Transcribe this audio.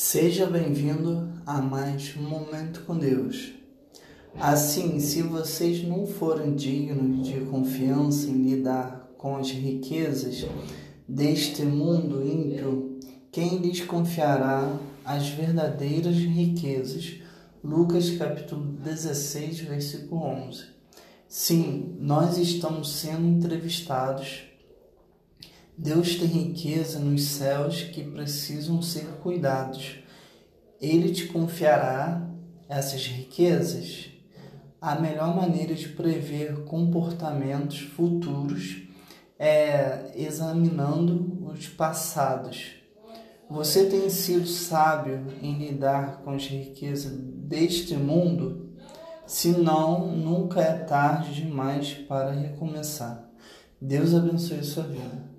Seja bem-vindo a mais um momento com Deus. Assim, se vocês não forem dignos de confiança em lidar com as riquezas deste mundo ímpio, quem lhes confiará as verdadeiras riquezas? Lucas capítulo 16, versículo 11. Sim, nós estamos sendo entrevistados Deus tem riqueza nos céus que precisam ser cuidados. Ele te confiará essas riquezas. A melhor maneira de prever comportamentos futuros é examinando os passados. Você tem sido sábio em lidar com as riquezas deste mundo? Se não, nunca é tarde demais para recomeçar. Deus abençoe sua vida.